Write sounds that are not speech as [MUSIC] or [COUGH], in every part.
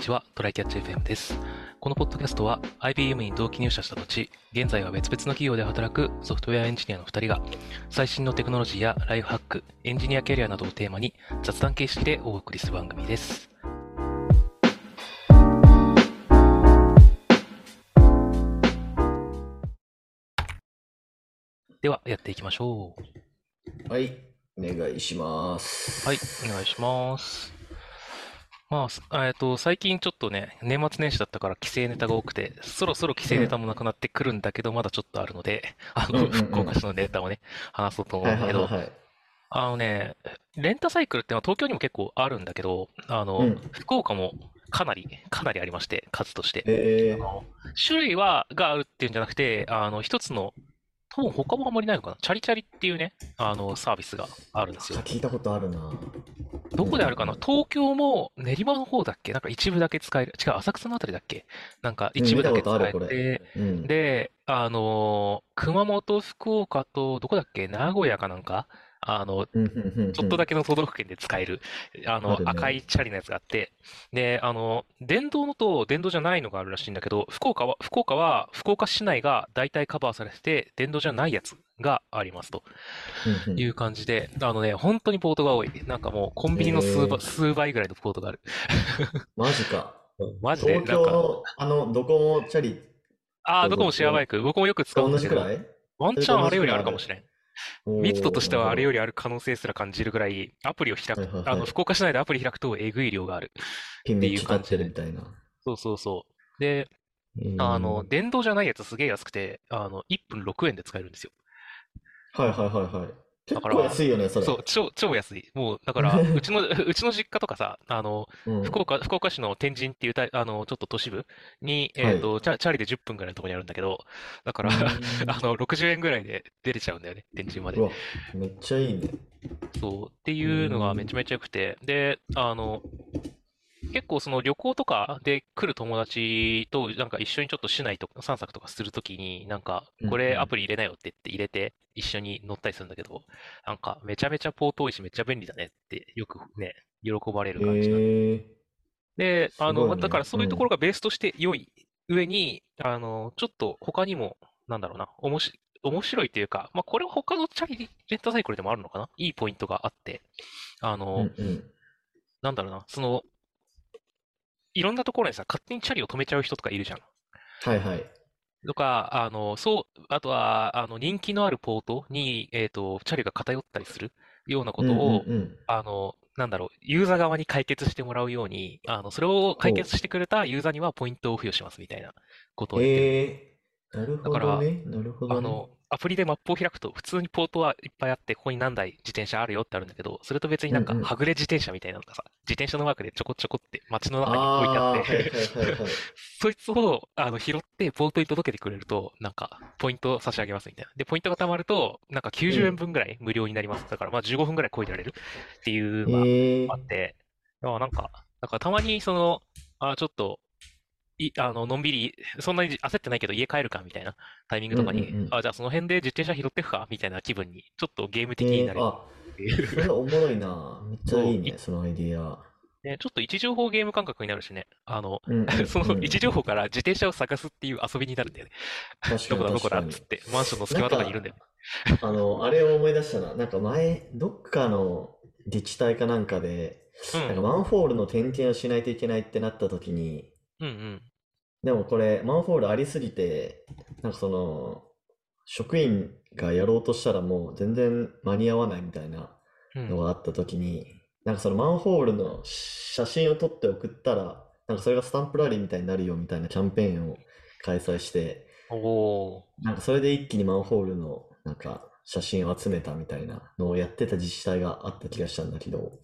ちは、トライキャッチ FM です。このポッドキャストは IBM に同期入社した後、現在は別々の企業で働くソフトウェアエンジニアの2人が、最新のテクノロジーやライフハック、エンジニアキャリアなどをテーマに雑談形式でお送りする番組です。では、やっていきましょう。はい、お願いします。はい、お願いします。まあす、えっと、最近ちょっとね、年末年始だったから規制ネタが多くて、そろそろ規制ネタもなくなってくるんだけど、まだちょっとあるので、あの、うんうんうん福岡市のネタをね、話そうと思うはいんだけど、はいはいはい。あのね、レンタサイクルってのは東京にも結構あるんだけど、あの、うん福岡もかなり、かなりありまして、数として。えー、あの種類は、があるっていうんじゃなくて、あの、一つの、多分他もあんまりないのかな？チャリチャリっていうね、あの、サービスがあるんですよ。聞いたことあるな。どこであるかな？東京も練馬の方だっけ？なんか一部だけ使える。違う、浅草のあたりだっけ？なんか一部だけ使えて、うん。で、あのー熊本、福岡と、どこだっけ？名古屋かなんかあの、ちょっとだけの都道府県で使える、あの赤いチャリのやつがあって、で、あの、電動のと電動じゃないのがあるらしいんだけど、福岡は、福岡は、福岡市内が大体カバーされてて、電動じゃないやつがありますと。いう感じで、あのね、本当にポートが多い。なんかもう、コンビニの数倍、数倍ぐらいのポートがある。マジか。マジで、東なんか、京のあのドコモチャリ。ああ、どこもシェアバイク、僕もよく使うんだけど、ワンチャンあれよりあるかもしれん。[LAUGHS] 密度としてはあれよりりある可能性すら感じるぐらい、アプリを開く、はいはいはいあの、福岡市内でアプリ開くとえぐい量がある。っちゃ立ってるみたいな。そうそうそう。で、えーあの、電動じゃないやつすげえ安くて、あの、1分6円で使えるんですよ。はいはいはいはい。結だから構安いよね、それ。そう、超、超安い。もう、だから、[LAUGHS] うちの、うちの実家とかさ、あの、うん福岡、福岡市の天神っていうた、あの、ちょっと都市部に、えっと、チャ、チャリで10分ぐらいのところにあるんだけど、だから、うん [LAUGHS] あの、60円ぐらいで出れちゃうんだよね、天神までめっちゃいいね。そう、っていうのがめちゃめちゃ良くて、で、あの、結構その旅行とかで来る友達となんか一緒にちょっと市内とか散策とかするときに、なんか、こうんうん。れアプリ入れなよって言って入れて一緒に乗ったりするんだけど、なんかめちゃめちゃポート多いしめっちゃ便利だねってよくね、喜ばれる感じなんであの、ね。だからそういうところがベースとして良い上に、あの、ちょっと他にも、なんだろうな、おもし、面白いというか、まあ、これは他のチャリレンタサイクルでもあるのかな？いいポイントがあって、あうの、んうん。なんだろうな、その、いろんなところにさ、勝手にチャリを止めちゃう人とかいるじゃん。はいはい。とか、あの、そう、あとは、あの、人気のあるポートに、えっと、チャリが偏ったりするようなことを、うんうんうんあの、なんだろう、ユーザー側に解決してもらうように、あの、それを解決してくれたユーザーにはポイントを付与しますみたいなことを言ってる。えー、なるほだからどね。なるほどね。あの、アプリでマップを開くと、普通にポートはいっぱいあって、ここに何台自転車あるよってあるんだけど、それと別になんか、はぐれ自転車みたいなのがさ、自転車のマークでちょこちょこって街の中にあ置いてあって。[LAUGHS] そいつをあの拾ってポートに届けてくれると、なんか、ポイントを差し上げますみたいな。で、ポイントが貯まると、なんか90円分ぐらい無料になります。だから、まあ15分ぐらい漕いでられるっていうのがえーあって、あなんか、だからたまにその、あちょっと、い、あの、のんびり、そんなに焦ってないけど家帰るかみたいなタイミングとかに、うんうんうんあ、じゃあその辺で自転車拾ってくかみたいな気分に、ちょっとゲーム的えになるっていう。それおもろいな。めっちゃいいね、そのアイディア。ね、ちょっと位置情報ゲーム感覚になるしね。あの、うんうん [LAUGHS] そのうん位置情報から自転車を探すっていう遊びになるんだよね。どこだどこだっつって、マンションの隙間とかにいるんだよね。あの、あれを思い出したな。なんか前、どっかの自治体かなんかで、うんなんかマンホールの点検をしないといけないってなった時に、うんうん。でもこれ、マンホールありすぎて、なんかその、職員がやろうとしたらもう全然間に合わないみたいなうんのがあった時に、なんかそのマンホールの写真を撮って送ったら、なんかそれがスタンプラリーみたいになるよみたいなキャンペーンを開催して。なんかそれで一気にマンホールのなんか写真を集めたみたいなのをやってた自治体があった気がしたんだけど、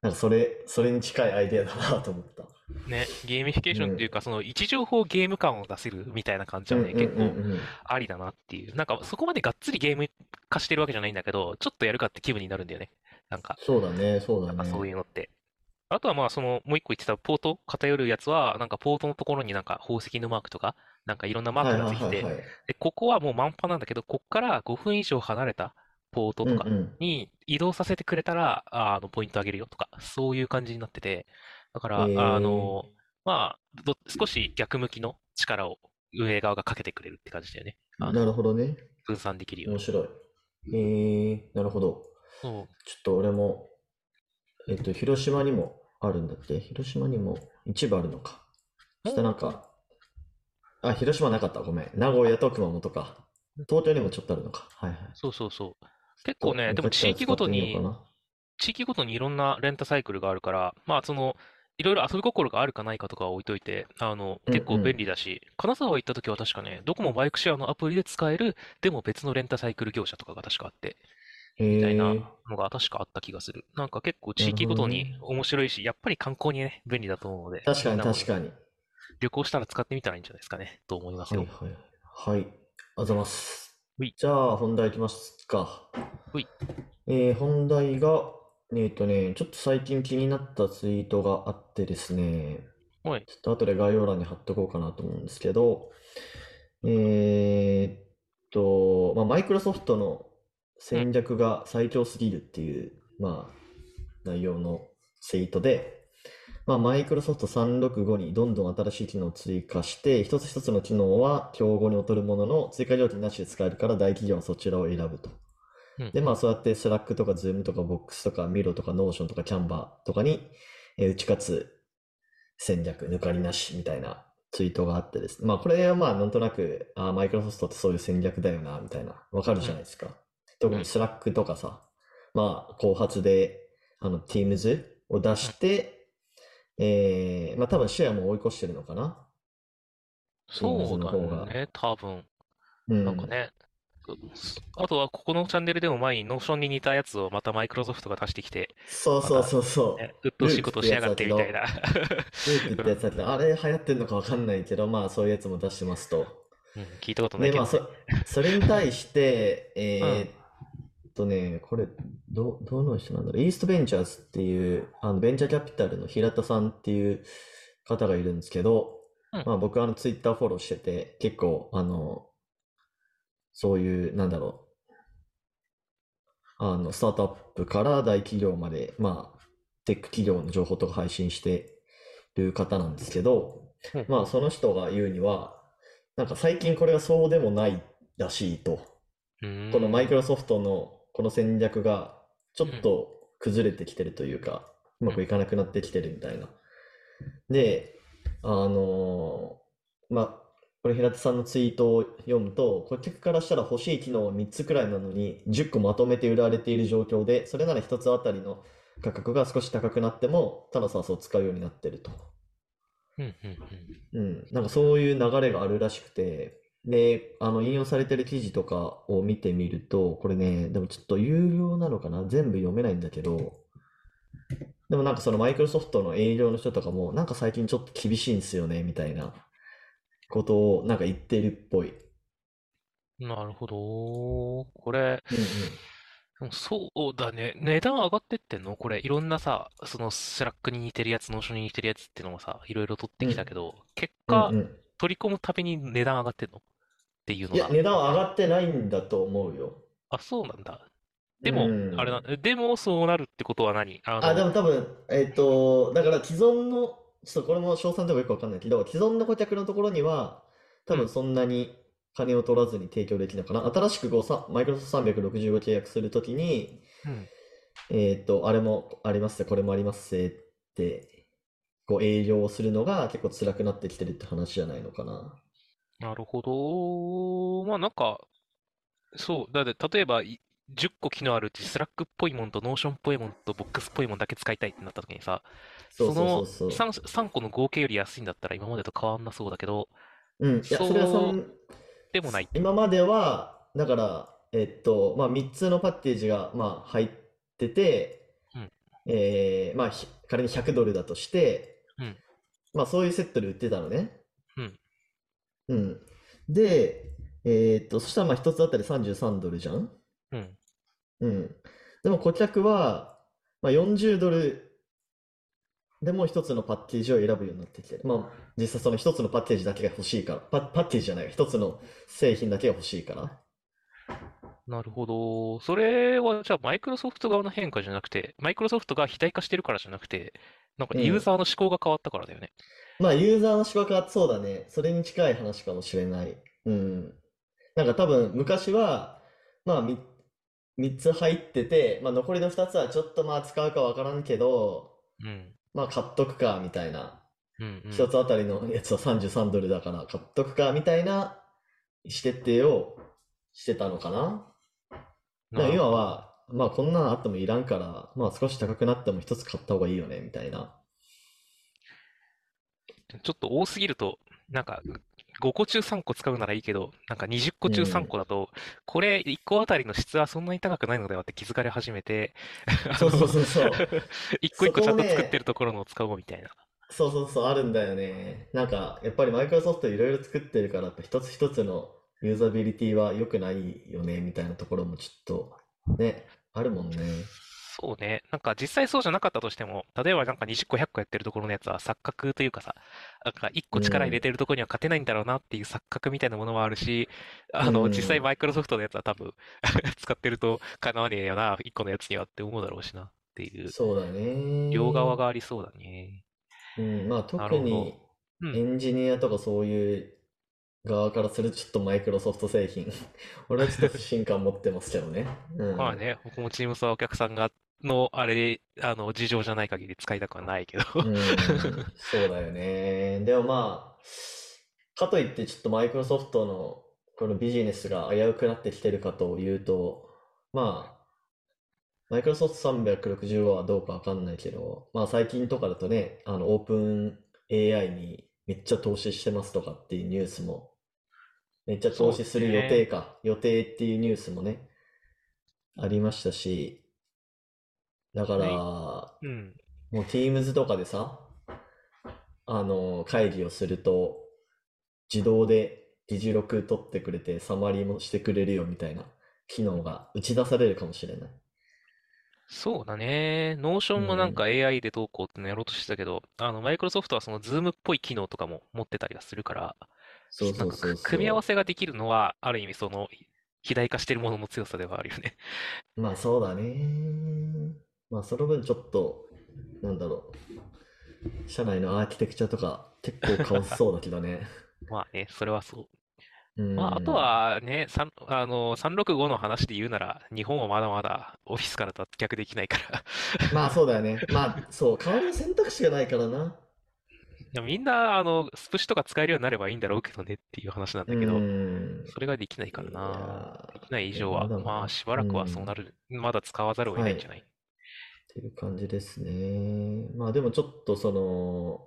なんかそれ、それに近いアイデアだなと思った。ね、ゲーミフィケーションっていうか、その位置情報ゲーム感を出せるみたいな感じはね、うん結構うんうんうんありだなっていう。なんかそこまでがっつりゲーム化してるわけじゃないんだけど、ちょっとやるかって気分になるんだよね。なんか、そうだね、そうだなんかね。そういうのって。あとはまあ、その、もう一個言ってたポート偏るやつは、なんかポートのところになんか宝石のマークとか、なんかいろんなマークがついてて、はいはいはいはい。で、ここはもう満帆なんだけど、こっから5分以上離れたポートとかうんうんに移動させてくれたら、ああの、ポイントあげるよとか、そういう感じになってて、だから、あの、まあ、ど少し逆向きの力を運営側がかけてくれるって感じだよね。なるほどね。分散できるように。面白い。えー、なるほど。そうちょっと俺も、えっと、広島にもあるんだって。広島にも一部あるのか。そしたらなんか、あ、広島なかった。ごめん。名古屋と熊本か。東京にもちょっとあるのか。はいはい。そうそうそう。結構ね、でも地域ごとに地域ごとにいろんなレンタサイクルがあるから、まあその、いろいろ遊び心があるかないかとかは置いといて、あの、うん結構便利だし、金沢行った時は確かね、どこもバイクシェアのアプリで使える、でも別のレンタサイクル業者とかが確かあって、へみたいなーのが確かあった気がする。なんか結構地域ごとに面白いし、やっぱり観光にね、便利だと思うので、確かに確かに。旅行したら使ってみたらいいんじゃないですかね、と思いますよ。はいはい。はい。ありがとうございます。じゃあ、本題いきますか。えー本題が、えっとね、ちょっと最近気になったツイートがあってですね、はいちょっと後で概要欄に貼っとこうかなと思うんですけど、えーっと、まあ、マイクロソフトの戦略が最強すぎるっていう、まあ、内容のツイートで、まあ、マイクロソフト365にどんどん新しい機能を追加して、一つ一つの機能は競合に劣るものの追加料金なしで使えるから大企業はそちらを選ぶと。うんで、まあそうやって Slack とか Zoom とかボックスとか Miro とか Notion とか Canva とかに、えー打ち勝つ戦略、抜かりなしみたいなツイートがあってですね。まあこれはまあなんとなく、あーマイクロソフトってそういう戦略だよな、みたいな、わかるじゃないですか。特に Slack とかさ、まあ後発で、あの、Teams を出して、えー、まあ多分シェアも追い越してるのかな。そうだね、多分。うん。なんかね、あとはここのチャンネルでも前に Notion に似たやつをまたマイクロソフトが出してきて、そうそうそうそう。ね、鬱陶しいことをしやがってみたいな。ループってやつだけど、あれ流行ってるのかわかん。ないけど、まあそういうやつも出してますと。うん、聞いたことないで、まけどねあそ、それに対して、えーっとね、これ、ど、どの人なん。だろう。イーストベンチャーズっていう、あの、ベンチャーキャピタルの平田さん。っていう方がいるん。ですけど、うん。まあ僕あのツイッターフォローしてて、結構、あの、そういう、なんだろう。あの、スタートアップから大企業まで、まあ、テック企業の情報とか配信してる方なんですけど、うんまあ、その人が言うには、なんか最近これがそうでもないらしいと。このマイクロソフトのこの戦略がちょっと崩れてきてるというか、うまくいかなくなってきてるみたいな。で、あのーまあ、これ平手さんのツイートを読むと、顧客からしたら欲しい機能は3つくらいなのに10個まとめて売られている状況で、それなら1つあたりの価格が少し高くなっても、たださそう使うようになってると。うんうん、なんかそういう流れがあるらしくて、で、あの、引用されてる記事とかを見てみると、これね、でもちょっと有料なのかな？全部読めないんだけど、でもなんかそのマイクロソフトの営業の人とかも、なんか最近ちょっと厳しいんですよね、みたいなことをなんか言ってるっぽい。なるほど。これ、うんうんそうだね。値段上がってってんの？これ、いろんなさ、その Slack に似てるやつ、 Notion に似てるやつっていうのもさ、いろいろ取ってきたけど、結果うん、うん取り込むたびに値段上がってんのっていうのいや、が。値段は上がってないんだと思うよ。あ、そうなんだ。でも、うんあれな、でもそうなるってことは何？ああ、での、も多分、えっと、だから既存の、ちょっとこれも詳細のとこよくわかんないけど、既存の顧客のところには、多分そんなに金を取らずに提供できるのかな。新しくマイクロソフト365契約するときに、うんえっと、あれもありますぜ、これもありますぜって、こう営業をするのが結構辛くなってきてるって話じゃないのかな。なるほど。まあなんか、そう、だって例えばい10個機能あるうち、 Slack っぽいもんと Notion っぽいもんとボックスっぽいもんだけ使いたいってなった時にさ、そのそうそう。3、3個の合計より安いんだったら今までと変わんなそうだけど、うん、いや、それはそでもない。今までは、だから、えっと、まあ、3つのパッケージが、まあ、入ってて、うんえーまあ、ひ仮に100ドルだとして、うんまあ、そういうセットで売ってたのね。うん。うん。で、えっと、そしたら、まあ、1つあたり33ドルじゃん？うん。うん。でも、顧客は、まあ、40ドルでも1つのパッケージを選ぶようになってきてる。まあ、実際その1つのパッケージだけが欲しいから、パ、パッケージじゃない、1つの製品だけが欲しいから。なるほど。それは、じゃあ、マイクロソフト側の変化じゃなくて、マイクロソフトが肥大化してるからじゃなくて、なんかうんユーザーの思考が変わったからだよね。まあ、ユーザーの芝はそうだね。それに近い話かもしれない。うん。なんか多分、昔は、まあ、み、3つ入ってて、まあ、残りの2つはちょっとまあ、使うかわからんけど、うん。まあ、買っとくか、みたいな。うんうん。1つあたりのやつは33ドルだから、買っとくか、みたいな意思決定をしてたのかな。でも今は、まあ、こんなのあってもいらんから、まあ、少し高くなっても1つ買った方がいいよね、みたいな。ちょっと多すぎると、なんか、5個中3個使うならいいけど、なんか20個中3個だと、これ1個あたりの質はそんなに高くないのではって気づかれ始めて、[LAUGHS] そうそうそうそう。[LAUGHS] 一個一個ちゃんと作ってるところのを使おうみたいな。そうそうそう、あるんだよね。なんか、やっぱりマイクロソフトいろいろ作ってるから、一つ一つのユーザビリティは良くないよね、みたいなところもちょっと、ね、あるもんね。そうね。なんか実際そうじゃなかったとしても、例えばなんか20個100個やってるところのやつは錯覚というかさ、なんか1個力入れてるところには勝てないんだろうなっていう錯覚みたいなものはあるし、あの、うん実際マイクロソフトのやつは多分 [LAUGHS] 使ってるとかなわねえよな、1個のやつにはって思うだろうしなっていう、そうだね。両側がありそうだね。うん、まあな特にうんエンジニアとかそういう側からするとちょっとマイクロソフト製品、[LAUGHS] 俺はちょっと不信感持ってますけどね。うん。まあね、僕も Teams はお客さんが、の、あれで、あの、事情じゃない限り使いたくはないけど。うん、そうだよね。でもまあ、かといってちょっとマイクロソフトのこのビジネスが危うくなってきてるかというと、まあ、マイクロソフト365はどうかわかんないけど、まあ最近とかだとね、あの、オープン AI にめっちゃ投資してますとかっていうニュースも、めっちゃ投資する予定か、予定っていうニュースもね、ありましたし、だから、うん。もう Teams とかでさ、あの、会議をすると、自動で議事録取ってくれて、サマリーもしてくれるよみたいな機能が打ち出されるかもしれない。そうだね。 Notion もなんか AI でどうこうってのやろうとしてたけど、あの、マイクロソフトはその Zoom っぽい機能とかも持ってたりはするから、そうなんかそうそう。組み合わせができるのは、ある意味その、肥大化してるものの強さではあるよね。まあそうだね。まあその分ちょっと、なんだろう。社内のアーキテクチャとか結構変わそうだけどね。[LAUGHS] まあね、それはそう。うん。まあ、あとはね、あの、365の話で言うなら、日本はまだまだオフィスから脱却できないから。[LAUGHS] まあそうだよね。まあそう、代わりの選択肢がないからな。いやみんな、あの、スプッシュとか使えるようになればいいんだろうけどねっていう話なんだけど、うん。それができないからいな。できない以上は、まあ、しばらくはそうなる。まだ使わざるを得ないんじゃない？っていう感じですね。まあでもちょっとその、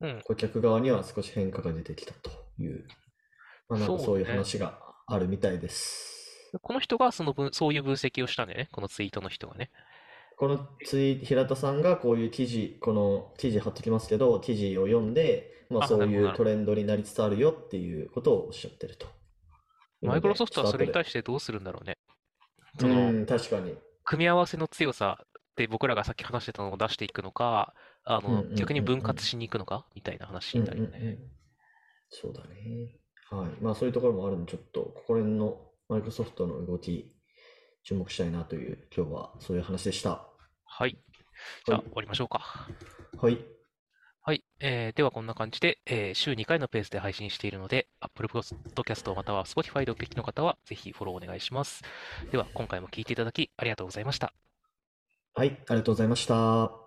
うん。顧客側には少し変化が出てきたという、まあなんかそういう話があるみたいです。この人がその分、そういう分析をしたんだよね。このツイートの人がね。このツイ平田さんがこういう記事、この記事貼っときますけど、記事を読んで、まああそういうトレンドになりつつあるよっていうことをおっしゃってると。マイクロソフトはそれに対してどうするんだろうね。うん、確かに。組み合わせの強さで僕らがさっき話してたのを出していくのか、あの、逆に分割しに行くのかみたいな話になるよね。うんうんうんそうだね。はい。まあそういうところもあるんで、ちょっとここら辺のマイクロソフトの動き、注目したいなという、今日はそういう話でした。はい。じゃあ、はい終わりましょうか。はい。はい。えーでは、こんな感じで、えー週2回のペースで配信しているので、Apple Podcast または Spotify でお聞きの方は、ぜひフォローお願いします。では、今回も聞いていただきありがとうございました。はい。ありがとうございました。